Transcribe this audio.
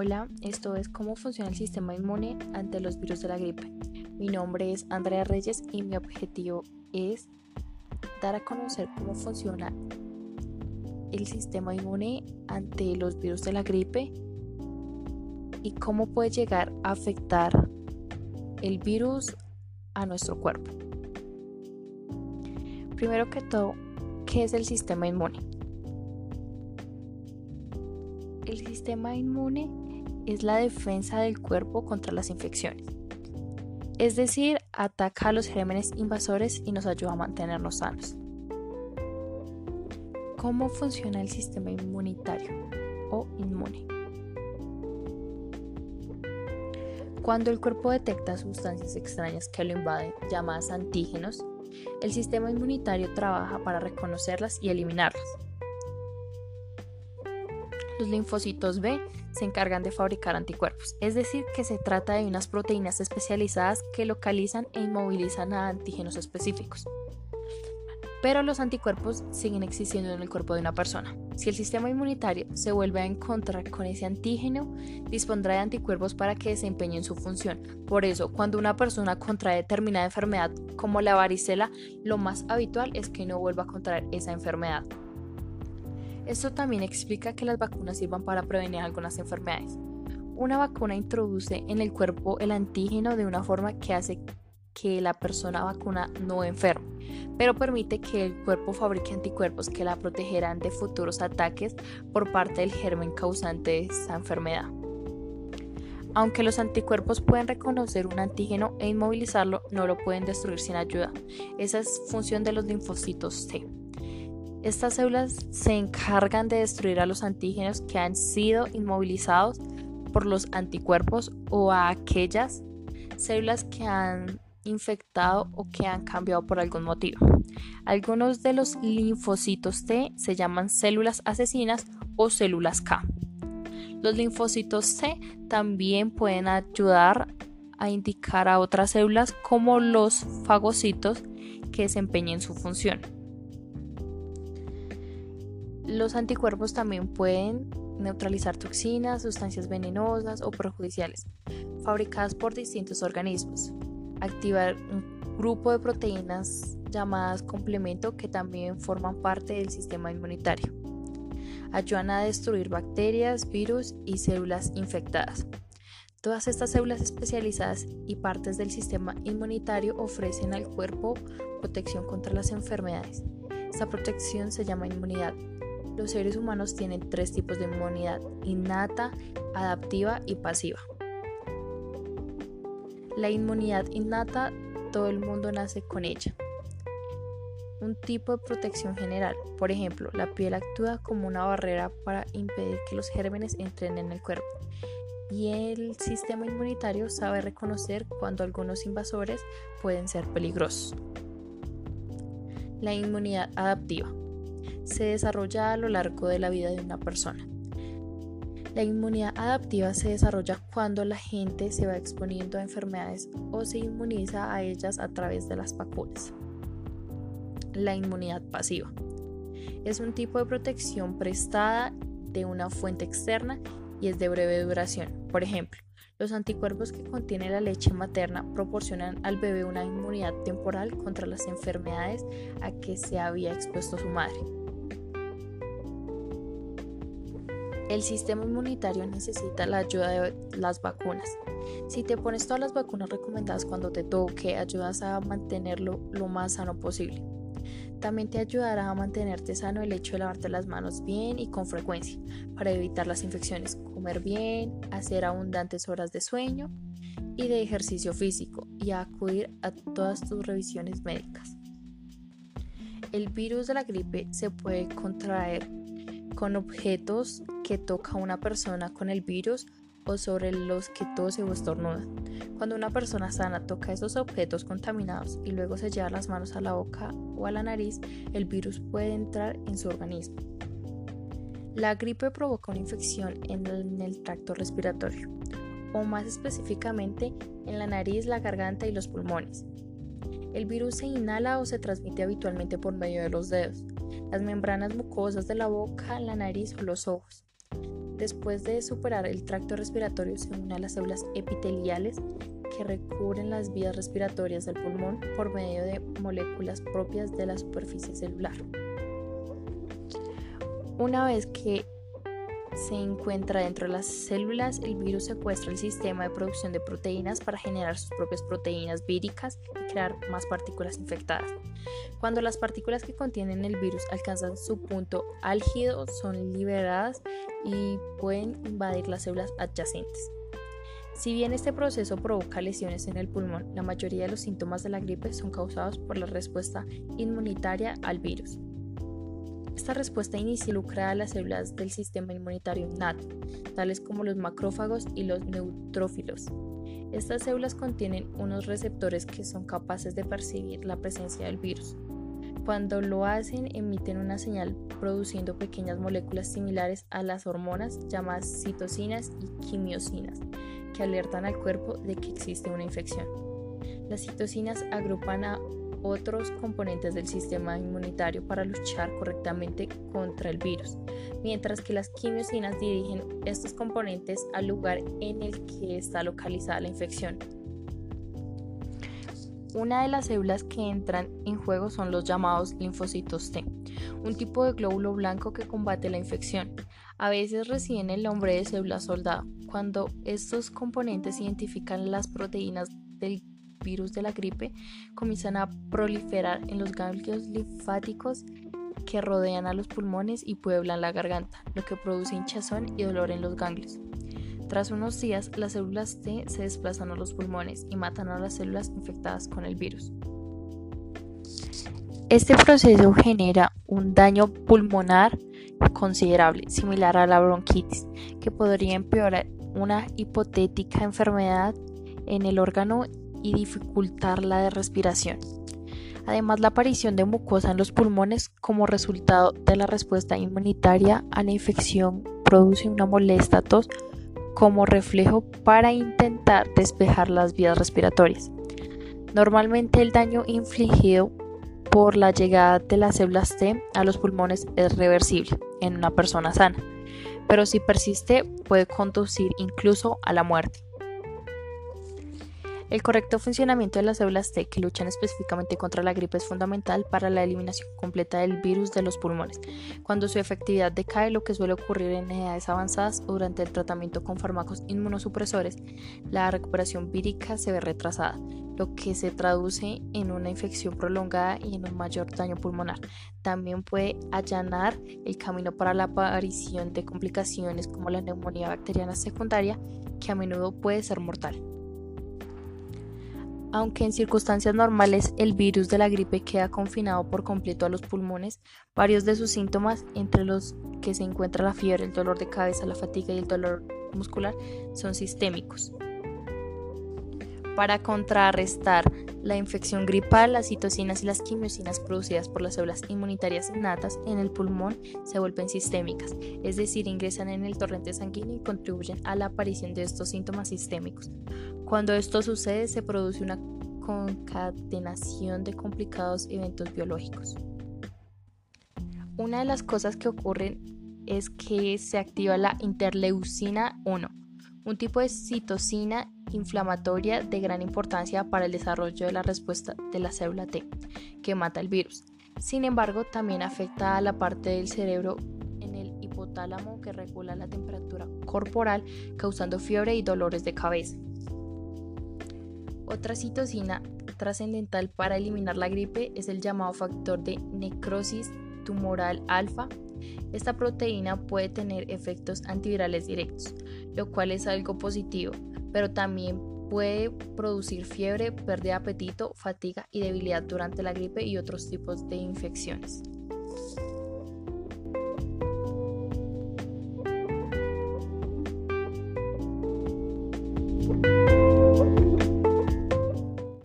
Hola, esto es cómo funciona el sistema inmune ante los virus de la gripe. Mi nombre es Andrea Reyes y mi objetivo es dar a conocer cómo funciona el sistema inmune ante los virus de la gripe y cómo puede llegar a afectar el virus a nuestro cuerpo. Primero que todo, ¿qué es el sistema inmune? El sistema inmune es la defensa del cuerpo contra las infecciones. Es decir, ataca a los gérmenes invasores y nos ayuda a mantenernos sanos. ¿Cómo funciona el sistema inmunitario o inmune? Cuando el cuerpo detecta sustancias extrañas que lo invaden, llamadas antígenos, el sistema inmunitario trabaja para reconocerlas y eliminarlas. Los linfocitos B se encargan de fabricar anticuerpos, es decir, que se trata de unas proteínas especializadas que localizan e inmovilizan a antígenos específicos. Pero los anticuerpos siguen existiendo en el cuerpo de una persona. Si el sistema inmunitario se vuelve a encontrar con ese antígeno, dispondrá de anticuerpos para que desempeñen su función. Por eso, cuando una persona contrae determinada enfermedad como la varicela, lo más habitual es que no vuelva a contraer esa enfermedad. Esto también explica que las vacunas sirvan para prevenir algunas enfermedades. Una vacuna introduce en el cuerpo el antígeno de una forma que hace que la persona vacuna no enferme, pero permite que el cuerpo fabrique anticuerpos que la protegerán de futuros ataques por parte del germen causante de esa enfermedad. Aunque los anticuerpos pueden reconocer un antígeno e inmovilizarlo, no lo pueden destruir sin ayuda. Esa es función de los linfocitos T. Estas células se encargan de destruir a los antígenos que han sido inmovilizados por los anticuerpos o a aquellas células que han infectado o que han cambiado por algún motivo. Algunos de los linfocitos T se llaman células asesinas o células K. Los linfocitos C también pueden ayudar a indicar a otras células como los fagocitos que desempeñen su función. Los anticuerpos también pueden neutralizar toxinas, sustancias venenosas o perjudiciales fabricadas por distintos organismos activar un grupo de proteínas llamadas complemento que también forman parte del sistema inmunitario. Ayudan a destruir bacterias, virus y células infectadas. Todas estas células especializadas y partes del sistema inmunitario ofrecen al cuerpo protección contra las enfermedades. Esta protección se llama inmunidad. Los seres humanos tienen tres tipos de inmunidad, innata, adaptiva y pasiva. La inmunidad innata, todo el mundo nace con ella. Un tipo de protección general, por ejemplo, la piel actúa como una barrera para impedir que los gérmenes entren en el cuerpo. Y el sistema inmunitario sabe reconocer cuando algunos invasores pueden ser peligrosos. La inmunidad adaptiva se desarrolla a lo largo de la vida de una persona. La inmunidad adaptiva se desarrolla cuando la gente se va exponiendo a enfermedades o se inmuniza a ellas a través de las vacunas. La inmunidad pasiva es un tipo de protección prestada de una fuente externa y es de breve duración. Por ejemplo, los anticuerpos que contiene la leche materna proporcionan al bebé una inmunidad temporal contra las enfermedades a que se había expuesto su madre. El sistema inmunitario necesita la ayuda de las vacunas. Si te pones todas las vacunas recomendadas cuando te toque, ayudas a mantenerlo lo más sano posible. También te ayudará a mantenerte sano el hecho de lavarte las manos bien y con frecuencia para evitar las infecciones, comer bien, hacer abundantes horas de sueño y de ejercicio físico y acudir a todas tus revisiones médicas. El virus de la gripe se puede contraer con objetos que toca una persona con el virus o sobre los que tose o estornuda. Cuando una persona sana toca esos objetos contaminados y luego se lleva las manos a la boca o a la nariz, el virus puede entrar en su organismo. La gripe provoca una infección en el, en el tracto respiratorio, o más específicamente en la nariz, la garganta y los pulmones. El virus se inhala o se transmite habitualmente por medio de los dedos las membranas mucosas de la boca, la nariz o los ojos. Después de superar el tracto respiratorio se une a las células epiteliales que recubren las vías respiratorias del pulmón por medio de moléculas propias de la superficie celular. Una vez que se encuentra dentro de las células, el virus secuestra el sistema de producción de proteínas para generar sus propias proteínas víricas crear más partículas infectadas. Cuando las partículas que contienen el virus alcanzan su punto álgido, son liberadas y pueden invadir las células adyacentes. Si bien este proceso provoca lesiones en el pulmón, la mayoría de los síntomas de la gripe son causados por la respuesta inmunitaria al virus. Esta respuesta inicial lucra a las células del sistema inmunitario innato, tales como los macrófagos y los neutrófilos. Estas células contienen unos receptores que son capaces de percibir la presencia del virus. Cuando lo hacen, emiten una señal produciendo pequeñas moléculas similares a las hormonas llamadas citocinas y quimiosinas, que alertan al cuerpo de que existe una infección. Las citocinas agrupan a otros componentes del sistema inmunitario para luchar correctamente contra el virus, mientras que las quimiosinas dirigen estos componentes al lugar en el que está localizada la infección. Una de las células que entran en juego son los llamados linfocitos T, un tipo de glóbulo blanco que combate la infección. A veces reciben el nombre de célula soldado. Cuando estos componentes identifican las proteínas del virus de la gripe comienzan a proliferar en los ganglios linfáticos que rodean a los pulmones y pueblan la garganta, lo que produce hinchazón y dolor en los ganglios. Tras unos días, las células T se desplazan a los pulmones y matan a las células infectadas con el virus. Este proceso genera un daño pulmonar considerable, similar a la bronquitis, que podría empeorar una hipotética enfermedad en el órgano y dificultar la de respiración. Además, la aparición de mucosa en los pulmones como resultado de la respuesta inmunitaria a la infección produce una molesta tos como reflejo para intentar despejar las vías respiratorias. Normalmente el daño infligido por la llegada de las células T a los pulmones es reversible en una persona sana, pero si persiste puede conducir incluso a la muerte. El correcto funcionamiento de las células T que luchan específicamente contra la gripe es fundamental para la eliminación completa del virus de los pulmones. Cuando su efectividad decae, lo que suele ocurrir en edades avanzadas o durante el tratamiento con fármacos inmunosupresores, la recuperación vírica se ve retrasada, lo que se traduce en una infección prolongada y en un mayor daño pulmonar. También puede allanar el camino para la aparición de complicaciones como la neumonía bacteriana secundaria, que a menudo puede ser mortal. Aunque en circunstancias normales el virus de la gripe queda confinado por completo a los pulmones, varios de sus síntomas, entre los que se encuentra la fiebre, el dolor de cabeza, la fatiga y el dolor muscular, son sistémicos. Para contrarrestar la infección gripal, las citocinas y las quimiosinas producidas por las células inmunitarias innatas en el pulmón se vuelven sistémicas, es decir, ingresan en el torrente sanguíneo y contribuyen a la aparición de estos síntomas sistémicos. Cuando esto sucede, se produce una concatenación de complicados eventos biológicos. Una de las cosas que ocurren es que se activa la interleucina 1, un tipo de citocina inflamatoria de gran importancia para el desarrollo de la respuesta de la célula T, que mata el virus. Sin embargo, también afecta a la parte del cerebro en el hipotálamo que regula la temperatura corporal, causando fiebre y dolores de cabeza. Otra citocina trascendental para eliminar la gripe es el llamado factor de necrosis tumoral alfa. Esta proteína puede tener efectos antivirales directos, lo cual es algo positivo, pero también puede producir fiebre, pérdida de apetito, fatiga y debilidad durante la gripe y otros tipos de infecciones.